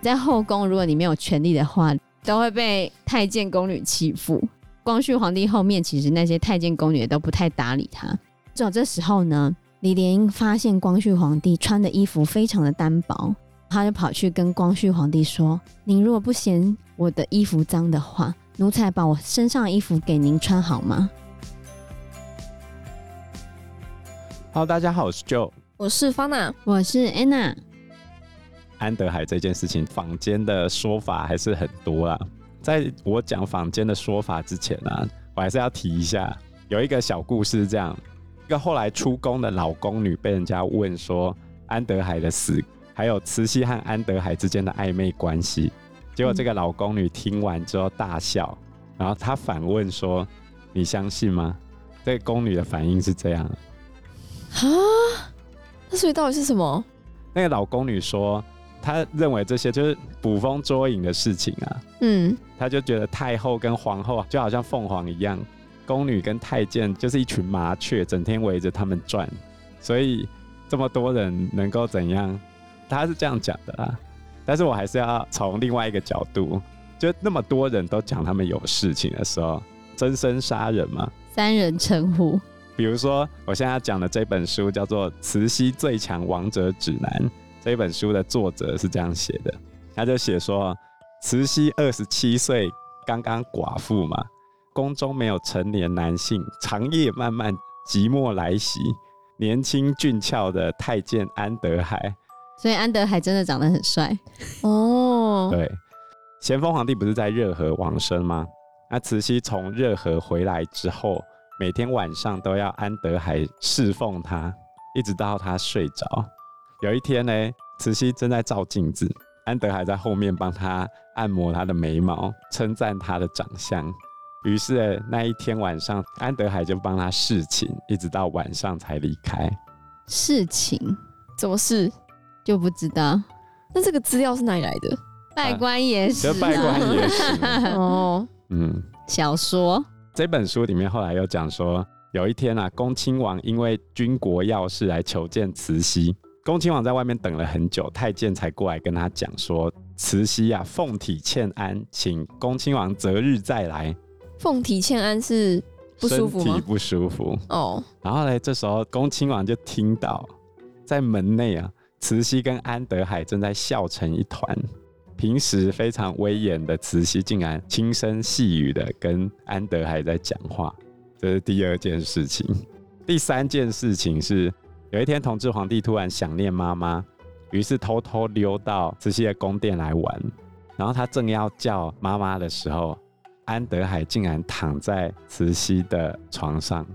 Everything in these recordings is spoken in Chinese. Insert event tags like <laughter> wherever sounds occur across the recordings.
在后宫，如果你没有权力的话，都会被太监宫女欺负。光绪皇帝后面，其实那些太监宫女都不太搭理他。就这时候呢，李莲英发现光绪皇帝穿的衣服非常的单薄，他就跑去跟光绪皇帝说：“您如果不嫌我的衣服脏的话，奴才把我身上的衣服给您穿好吗？”Hello，大家好，我是 Joe，我是方娜，我是 Anna。安德海这件事情，坊间的说法还是很多啦。在我讲坊间的说法之前呢、啊，我还是要提一下，有一个小故事，这样一个后来出宫的老宫女被人家问说安德海的死，还有慈禧和安德海之间的暧昧关系，结果这个老宫女听完之后大笑，然后她反问说：“你相信吗？”这个宫女的反应是这样：“啊，那所以到底是什么？”那个老宫女说。她认为这些就是捕风捉影的事情啊，嗯，她就觉得太后跟皇后就好像凤凰一样，宫女跟太监就是一群麻雀，整天围着他们转，所以这么多人能够怎样？她是这样讲的啦。但是我还是要从另外一个角度，就那么多人都讲他们有事情的时候，真身杀人嘛？三人成虎。比如说我现在要讲的这本书叫做《慈禧最强王者指南》。这本书的作者是这样写的，他就写说，慈禧二十七岁，刚刚寡妇嘛，宫中没有成年男性，长夜漫漫，寂寞来袭，年轻俊俏的太监安德海，所以安德海真的长得很帅哦。对，咸丰皇帝不是在热河往生吗？那慈禧从热河回来之后，每天晚上都要安德海侍奉他，一直到他睡着。有一天呢，慈禧正在照镜子，安德海在后面帮他按摩他的眉毛，称赞他的长相。于是那一天晚上，安德海就帮他侍寝，一直到晚上才离开。侍寝？怎么侍？就不知道。那这个资料是哪里来的？拜官野史、啊。稗官野史。<laughs> 哦，嗯，小说。这本书里面后来又讲说，有一天啊，恭亲王因为军国要事来求见慈禧。恭亲王在外面等了很久，太监才过来跟他讲说：“慈禧啊，凤体欠安，请恭亲王择日再来。”凤体欠安是不舒服吗？身体不舒服哦。然后呢，这时候恭亲王就听到在门内啊，慈禧跟安德海正在笑成一团。平时非常威严的慈禧，竟然轻声细语的跟安德海在讲话。这是第二件事情。第三件事情是。有一天，同治皇帝突然想念妈妈，于是偷偷溜到慈禧的宫殿来玩。然后他正要叫妈妈的时候，安德海竟然躺在慈禧的床上。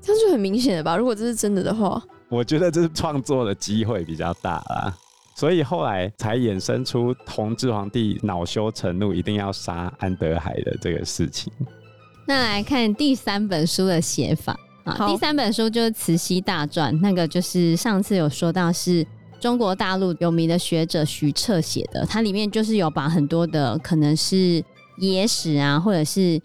这样就很明显了吧？如果这是真的的话，我觉得这是创作的机会比较大啦。所以后来才衍生出同治皇帝恼羞成怒，一定要杀安德海的这个事情。那来看第三本书的写法。啊，第三本书就是《慈禧大传》，那个就是上次有说到是中国大陆有名的学者徐彻写的，它里面就是有把很多的可能是野史啊，或者是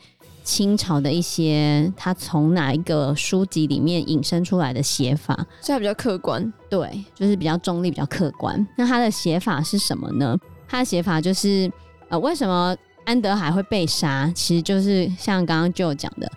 清朝的一些他从哪一个书籍里面引申出来的写法，所以它比较客观，对，就是比较中立、比较客观。那他的写法是什么呢？他的写法就是呃，为什么安德海会被杀？其实就是像刚刚就讲的。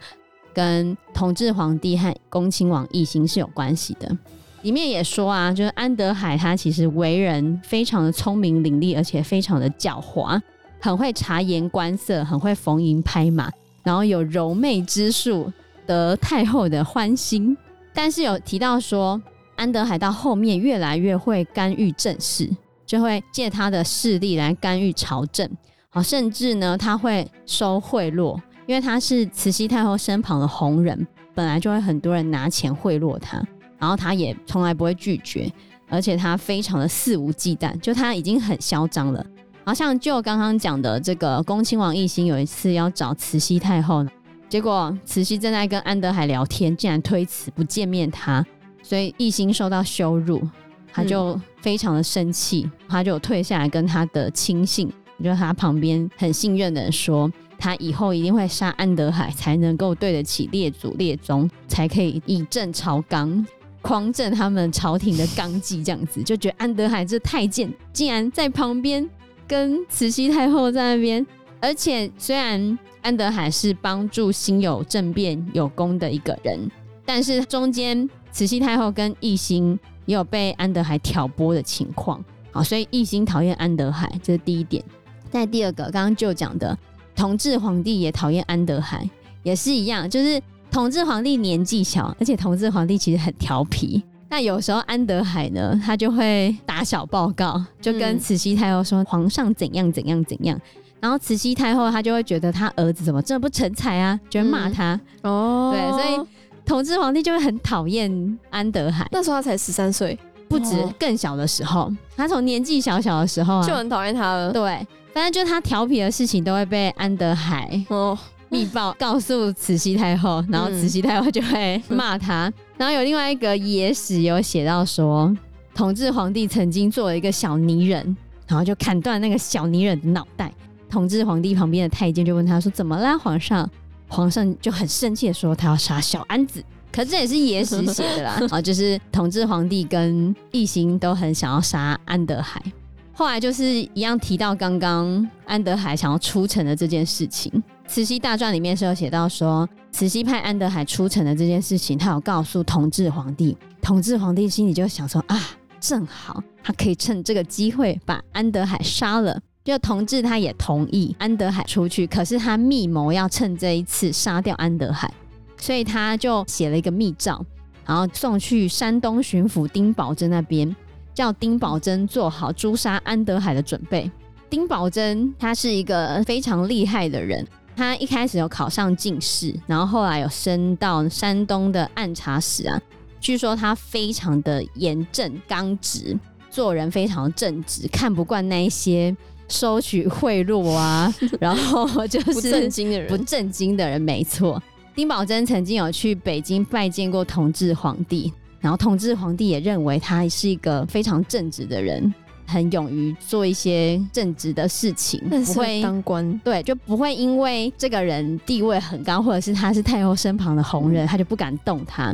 跟同治皇帝和恭亲王奕欣是有关系的。里面也说啊，就是安德海他其实为人非常的聪明伶俐，而且非常的狡猾，很会察言观色，很会逢迎拍马，然后有柔媚之术，得太后的欢心。但是有提到说，安德海到后面越来越会干预政事，就会借他的势力来干预朝政，好，甚至呢，他会收贿赂。因为他是慈禧太后身旁的红人，本来就会很多人拿钱贿赂他，然后他也从来不会拒绝，而且他非常的肆无忌惮，就他已经很嚣张了。好像就刚刚讲的这个恭亲王奕欣有一次要找慈禧太后呢，结果慈禧正在跟安德海聊天，竟然推辞不见面他，所以奕欣受到羞辱，他就非常的生气，他就退下来跟他的亲信，就是他旁边很信任的人说。他以后一定会杀安德海，才能够对得起列祖列宗，才可以以正朝纲。匡正他们朝廷的纲纪，这样子就觉得安德海这太监竟然在旁边跟慈禧太后在那边，而且虽然安德海是帮助辛酉政变有功的一个人，但是中间慈禧太后跟奕欣也有被安德海挑拨的情况，好，所以奕欣讨厌安德海，这是第一点。再第二个，刚刚就讲的同治皇帝也讨厌安德海，也是一样，就是。同治皇帝年纪小，而且同治皇帝其实很调皮。那有时候安德海呢，他就会打小报告，就跟慈禧太后说皇上怎样怎样怎样。然后慈禧太后她就会觉得她儿子怎么这么不成才啊，就会骂他。哦，对，所以同治皇帝就会很讨厌安德海。那时候他才十三岁，不止更小的时候，他从年纪小小的时候啊，就很讨厌他了。对，反正就是他调皮的事情都会被安德海哦。密报告诉慈禧太后，然后慈禧太后就会骂他。然后有另外一个野史有写到说，同治皇帝曾经做了一个小泥人，然后就砍断那个小泥人的脑袋。同治皇帝旁边的太监就问他说：“怎么啦，皇上？”皇上就很生气的说：“他要杀小安子。”可是这也是野史写的啦，啊，就是同治皇帝跟奕欣都很想要杀安德海。后来就是一样提到刚刚安德海想要出城的这件事情。慈禧大传里面是有写到说，慈禧派安德海出城的这件事情，他有告诉同治皇帝。同治皇帝心里就想说啊，正好他可以趁这个机会把安德海杀了。就同治他也同意安德海出去，可是他密谋要趁这一次杀掉安德海，所以他就写了一个密诏，然后送去山东巡抚丁宝桢那边，叫丁宝桢做好诛杀安德海的准备。丁宝桢他是一个非常厉害的人。他一开始有考上进士，然后后来有升到山东的按察使啊。据说他非常的严正刚直，做人非常正直，看不惯那一些收取贿赂啊，<laughs> 然后就是不正经的人。不正经的人，没错。丁宝桢曾经有去北京拜见过同治皇帝，然后同治皇帝也认为他是一个非常正直的人。很勇于做一些正直的事情，不会当官，对，就不会因为这个人地位很高，或者是他是太后身旁的红人，嗯、他就不敢动他。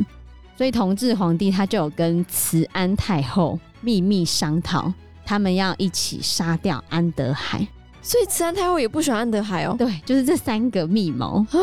所以同治皇帝他就有跟慈安太后秘密商讨，他们要一起杀掉安德海。所以慈安太后也不喜欢安德海哦。对，就是这三个密谋啊，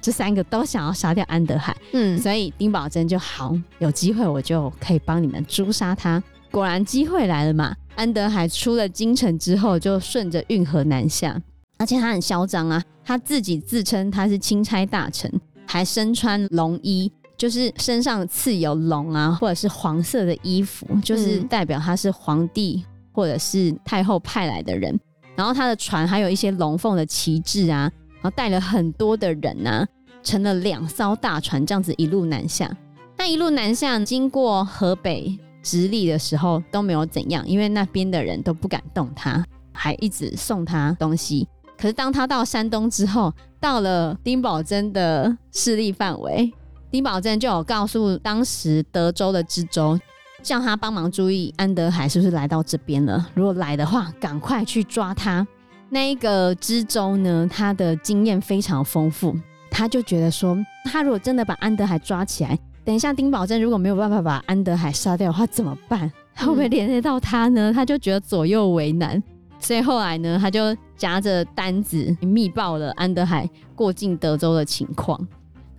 这三个都想要杀掉安德海。嗯，所以丁宝珍就好，有机会我就可以帮你们诛杀他。果然机会来了嘛！安德海出了京城之后，就顺着运河南下，而且他很嚣张啊，他自己自称他是钦差大臣，还身穿龙衣，就是身上刺有龙啊，或者是黄色的衣服，就是代表他是皇帝或者是太后派来的人。然后他的船还有一些龙凤的旗帜啊，然后带了很多的人啊，乘了两艘大船，这样子一路南下。那一路南下，经过河北。直隶的时候都没有怎样，因为那边的人都不敢动他，还一直送他东西。可是当他到山东之后，到了丁宝珍的势力范围，丁宝珍就有告诉当时德州的知州，叫他帮忙注意安德海是不是来到这边了。如果来的话，赶快去抓他。那一个知州呢，他的经验非常丰富，他就觉得说，他如果真的把安德海抓起来。等一下，丁宝珍如果没有办法把安德海杀掉的话，怎么办？会不会连累到他呢？他就觉得左右为难，所以后来呢，他就夹着单子密报了安德海过境德州的情况。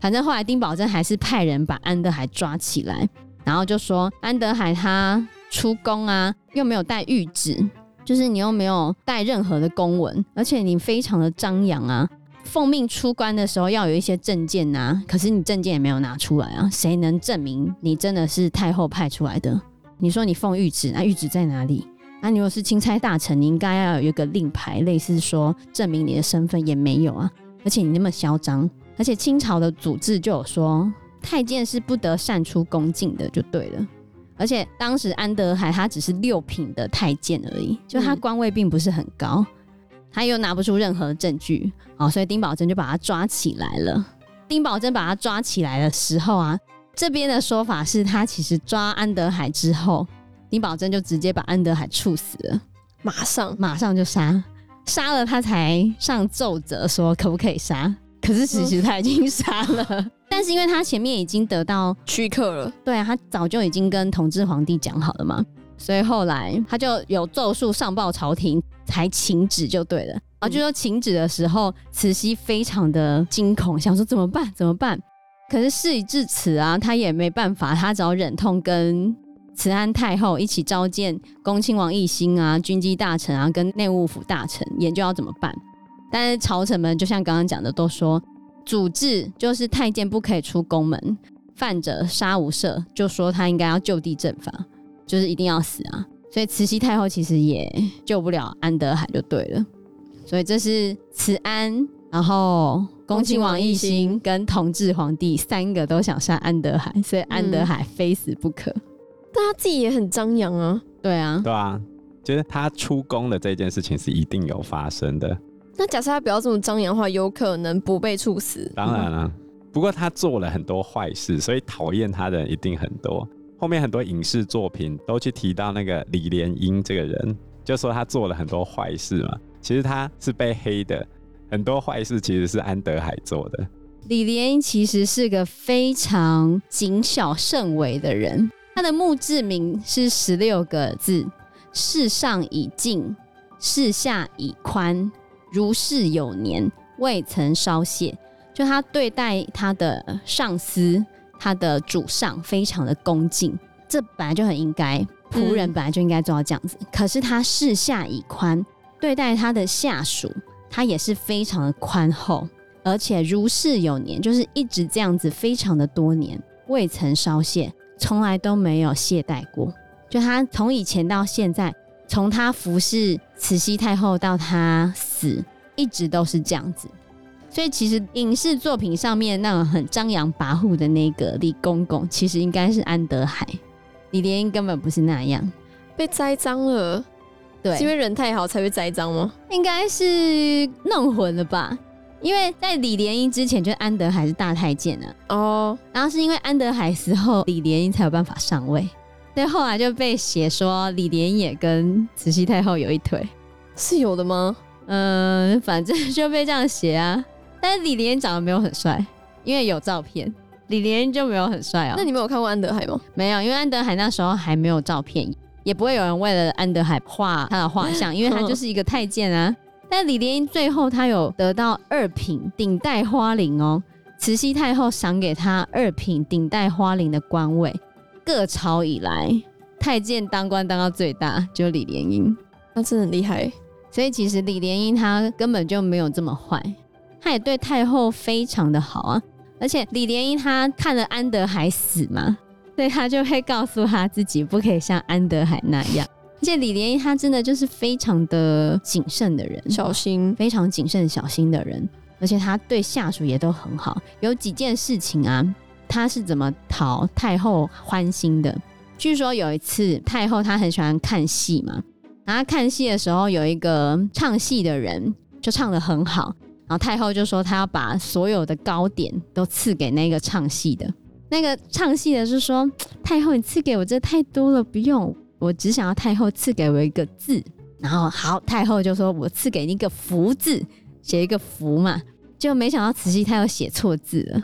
反正后来丁宝珍还是派人把安德海抓起来，然后就说安德海他出宫啊，又没有带谕旨，就是你又没有带任何的公文，而且你非常的张扬啊。奉命出关的时候要有一些证件呐、啊，可是你证件也没有拿出来啊，谁能证明你真的是太后派出来的？你说你奉谕旨，那谕旨在哪里？那、啊、你如果是钦差大臣，你应该要有一个令牌，类似说证明你的身份也没有啊，而且你那么嚣张，而且清朝的祖制就有说太监是不得擅出宫禁的，就对了。而且当时安德海他只是六品的太监而已，就他官位并不是很高。嗯他又拿不出任何证据，哦，所以丁宝珍就把他抓起来了。丁宝珍把他抓起来的时候啊，这边的说法是他其实抓安德海之后，丁宝珍就直接把安德海处死了，马上。马上就杀，杀了他才上奏折说可不可以杀，可是其实他已经杀了，<laughs> 但是因为他前面已经得到许可了，对啊，他早就已经跟同治皇帝讲好了嘛，所以后来他就有奏疏上报朝廷，才请旨就对了。然后就说请旨的时候，慈禧非常的惊恐，想说怎么办？怎么办？可是事已至此啊，她也没办法，她只好忍痛跟慈安太后一起召见恭亲王奕欣啊、军机大臣啊、跟内务府大臣，研究要怎么办。但是朝臣们就像刚刚讲的，都说主治就是太监不可以出宫门，犯者杀无赦，就说他应该要就地正法，就是一定要死啊。所以慈禧太后其实也救不了安德海就对了。所以这是慈安，然后恭亲王奕欣跟同治皇帝三个都想杀安德海，所以安德海非死不可。嗯、但他自己也很张扬啊，对啊，对啊，就是他出宫的这件事情是一定有发生的。那假设他不要这么张扬的话，有可能不被处死。当然了，不过他做了很多坏事，所以讨厌他的人一定很多。后面很多影视作品都去提到那个李莲英这个人，就说他做了很多坏事嘛。其实他是被黑的，很多坏事其实是安德海做的。李莲英其实是个非常谨小慎微的人，他的墓志铭是十六个字：世上已尽，世下已宽。如是有年，未曾稍懈。就他对待他的上司、他的主上，非常的恭敬，这本来就很应该，仆人本来就应该做到这样子。嗯、可是他视下以宽，对待他的下属，他也是非常的宽厚，而且如是有年，就是一直这样子，非常的多年，未曾稍懈，从来都没有懈怠过。就他从以前到现在。从他服侍慈禧太后到他死，一直都是这样子。所以其实影视作品上面那种很张扬跋扈的那个李公公，其实应该是安德海。李莲英根本不是那样，被栽赃了。对，是因为人太好才会栽赃吗？应该是弄混了吧。因为在李莲英之前，就安德海是大太监啊。哦，然后是因为安德海死后，李莲英才有办法上位。所以后来就被写说李莲英也跟慈禧太后有一腿，是有的吗？嗯，反正就被这样写啊。但是李莲英长得没有很帅，因为有照片，李莲英就没有很帅哦。那你没有看过安德海吗？没有，因为安德海那时候还没有照片，也不会有人为了安德海画他的画像，<laughs> 因为他就是一个太监啊。但李莲英最后他有得到二品顶戴花翎哦，慈禧太后赏给他二品顶戴花翎的官位。各朝以来，太监当官当到最大，就李莲英，那真的很厉害。所以其实李莲英他根本就没有这么坏，他也对太后非常的好啊。而且李莲英她看了安德海死嘛，所以他就会告诉他自己不可以像安德海那样。而且李莲英她真的就是非常的谨慎的人，小心，非常谨慎小心的人。而且她对下属也都很好。有几件事情啊。她是怎么讨太后欢心的？据说有一次太后她很喜欢看戏嘛，然后看戏的时候有一个唱戏的人就唱得很好，然后太后就说她要把所有的糕点都赐给那个唱戏的。那个唱戏的是说太后你赐给我这太多了，不用，我只想要太后赐给我一个字。然后好，太后就说我赐给你一个福字，写一个福嘛，就没想到慈禧太后写错字了。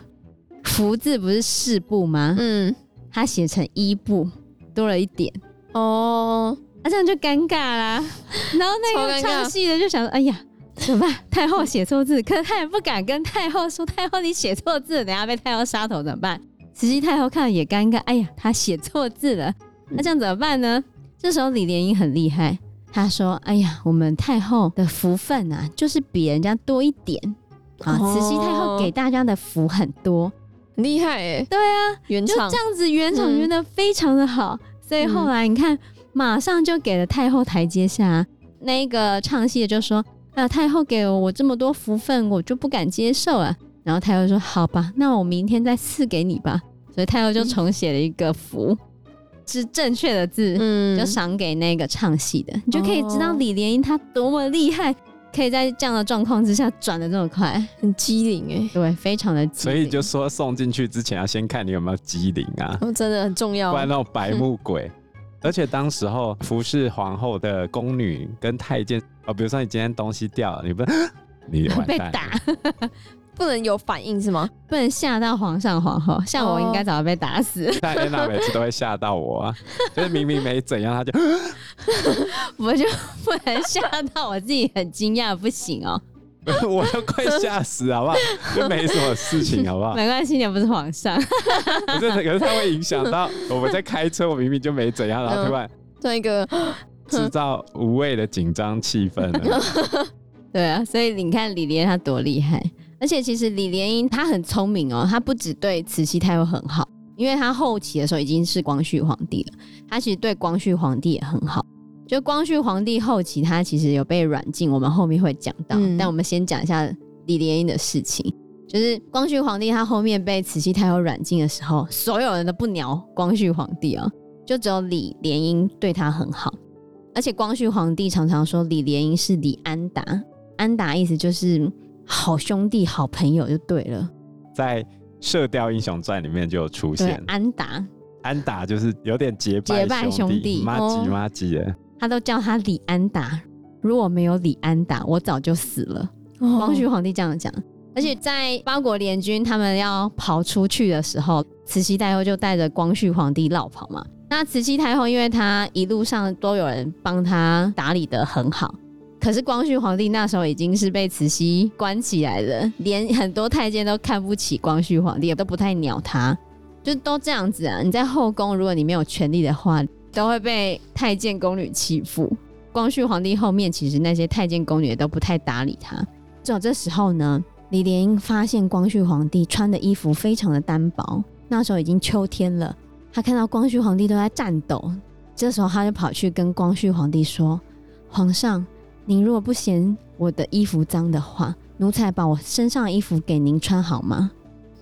福字不是四部吗？嗯，她写成一部，多了一点哦，那、啊、这样就尴尬啦。然后那个唱戏的就想说：“哎呀，怎么办？太后写错字，可是他也不敢跟太后说，太后你写错字，等下被太后杀头怎么办？”慈禧太后看了也尴尬，哎呀，他写错字了，那这样怎么办呢？这时候李莲英很厉害，她说：“哎呀，我们太后的福分啊，就是比人家多一点啊。慈禧太后给大家的福很多。”很厉害哎、欸，对啊，原厂就这样子圆场圆的非常的好，嗯、所以后来你看，马上就给了太后台阶下。那个唱戏的就说：“啊，太后给了我这么多福分，我就不敢接受啊。”然后太后说：“好吧，那我明天再赐给你吧。”所以太后就重写了一个福，嗯、是正确的字，嗯，就赏给那个唱戏的，你就可以知道李莲英她多么厉害。可以在这样的状况之下转的这么快，很机灵哎，对，非常的机灵。所以就说送进去之前要先看你有没有机灵啊，哦，真的很重要，不然那种白目鬼。嗯、而且当时候服侍皇后的宫女跟太监，哦，比如说你今天东西掉了，你不，你完蛋被打，<laughs> 不能有反应是吗？不能吓到皇上皇后。像我应该早就被打死。但安娜每次都会吓到我啊，就是明明没怎样，他就 <laughs> 我就不能吓到我自己很惊讶，不行哦。<laughs> 我都快吓死，好不好？就没什么事情，好不好？<laughs> 没关系，你不是皇上。可是，可是它会影响到我们在开车，我明明就没怎样，然后突然做一个 <gasps> 制造无谓的紧张气氛。<laughs> 对啊，所以你看李莲她多厉害，而且其实李莲英她很聪明哦，她不只对慈禧太后很好，因为她后期的时候已经是光绪皇帝了，她其实对光绪皇帝也很好。就光绪皇帝后期，他其实有被软禁，我们后面会讲到。嗯、但我们先讲一下李莲英的事情。就是光绪皇帝他后面被慈禧太后软禁的时候，所有人都不鸟光绪皇帝啊，就只有李莲英对他很好。而且光绪皇帝常常说李莲英是李安达，安达意思就是好兄弟、好朋友就对了。在《射雕英雄传》里面就有出现安达，安达就是有点结拜兄弟，麻吉麻吉的。他都叫他李安达，如果没有李安达，我早就死了。哦、光绪皇帝这样讲，而且在八国联军他们要跑出去的时候，慈禧太后就带着光绪皇帝落跑嘛。那慈禧太后因为她一路上都有人帮她打理的很好，可是光绪皇帝那时候已经是被慈禧关起来了，连很多太监都看不起光绪皇帝，也都不太鸟他，就都这样子啊。你在后宫，如果你没有权力的话，都会被太监宫女欺负。光绪皇帝后面其实那些太监宫女也都不太搭理他。就这时候呢，李莲英发现光绪皇帝穿的衣服非常的单薄。那时候已经秋天了，他看到光绪皇帝都在颤抖。这时候他就跑去跟光绪皇帝说：“皇上，您如果不嫌我的衣服脏的话，奴才把我身上的衣服给您穿好吗？”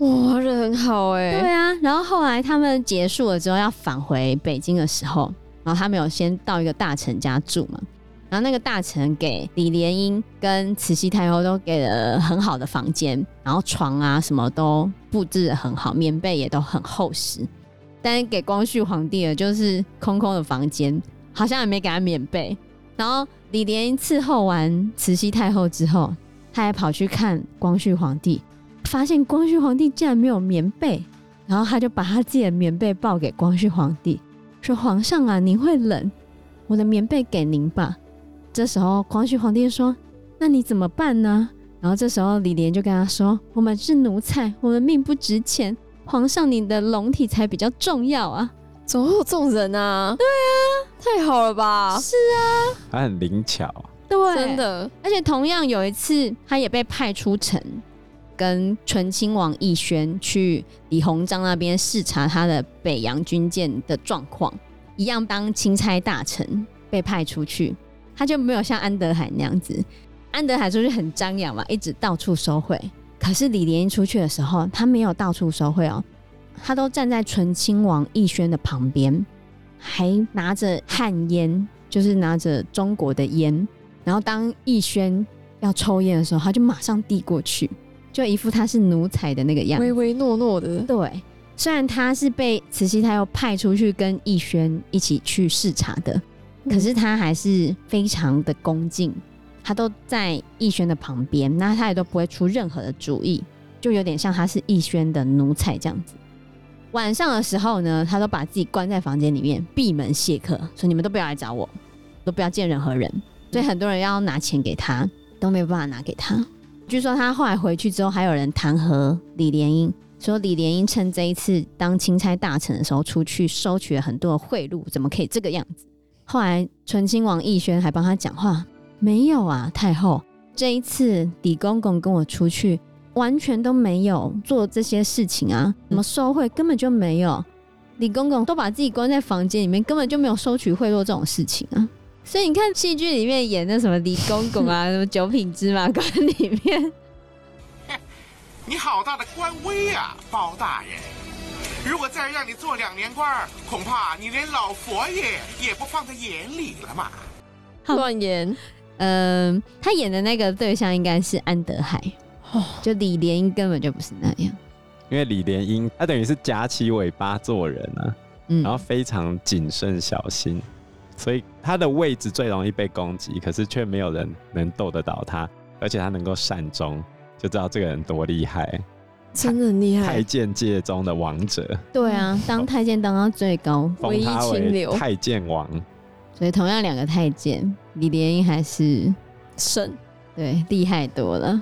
哇，人很好哎、对啊，然后后来他们结束了之后要返回北京的时候，然后他们有先到一个大臣家住嘛，然后那个大臣给李莲英跟慈禧太后都给了很好的房间，然后床啊什么都布置得很好，棉被也都很厚实，但是给光绪皇帝的就是空空的房间，好像也没给他棉被。然后李莲英伺候完慈禧太后之后，他还跑去看光绪皇帝。发现光绪皇帝竟然没有棉被，然后他就把他自己的棉被抱给光绪皇帝，说：“皇上啊，您会冷，我的棉被给您吧。”这时候光绪皇帝说：“那你怎么办呢？”然后这时候李莲就跟他说：“我们是奴才，我们命不值钱，皇上你的龙体才比较重要啊！”怎么会有这种人啊？对啊，太好了吧？是啊，他很灵巧，对，真的。而且同样有一次，他也被派出城。跟醇亲王奕轩去李鸿章那边视察他的北洋军舰的状况，一样当钦差大臣被派出去，他就没有像安德海那样子。安德海出去很张扬嘛，一直到处收贿。可是李莲英出去的时候，他没有到处收贿哦，他都站在醇亲王奕轩的旁边，还拿着旱烟，就是拿着中国的烟。然后当奕轩要抽烟的时候，他就马上递过去。就一副他是奴才的那个样子，唯唯诺诺的。对，虽然他是被慈禧太后派出去跟奕轩一起去视察的，嗯、可是他还是非常的恭敬，他都在奕轩的旁边，那他也都不会出任何的主意，就有点像他是奕轩的奴才这样子。晚上的时候呢，他都把自己关在房间里面，闭门谢客，说你们都不要来找我，都不要见任何人。所以很多人要拿钱给他，都没有办法拿给他。据说他后来回去之后，还有人弹劾李莲英，说李莲英趁这一次当钦差大臣的时候，出去收取了很多的贿赂，怎么可以这个样子？后来醇亲王奕轩还帮他讲话，没有啊，太后，这一次李公公跟我出去，完全都没有做这些事情啊，什么收贿根本就没有，李公公都把自己关在房间里面，根本就没有收取贿赂这种事情啊。所以你看戏剧里面演那什么李公公啊，<laughs> 什么九品芝麻官里面，你好大的官威啊，包大人！如果再让你做两年官，恐怕你连老佛爷也不放在眼里了嘛。乱言，嗯、呃，他演的那个对象应该是安德海，哦，就李莲英根本就不是那样，因为李莲英他等于是夹起尾巴做人啊，嗯，然后非常谨慎小心。所以他的位置最容易被攻击，可是却没有人能斗得倒他，而且他能够善终，就知道这个人多厉害，真的很厉太，监界中的王者，对啊，当太监当到最高，唯一封他为清流太监王。所以同样两个太监，李莲英还是神。对厉害多了。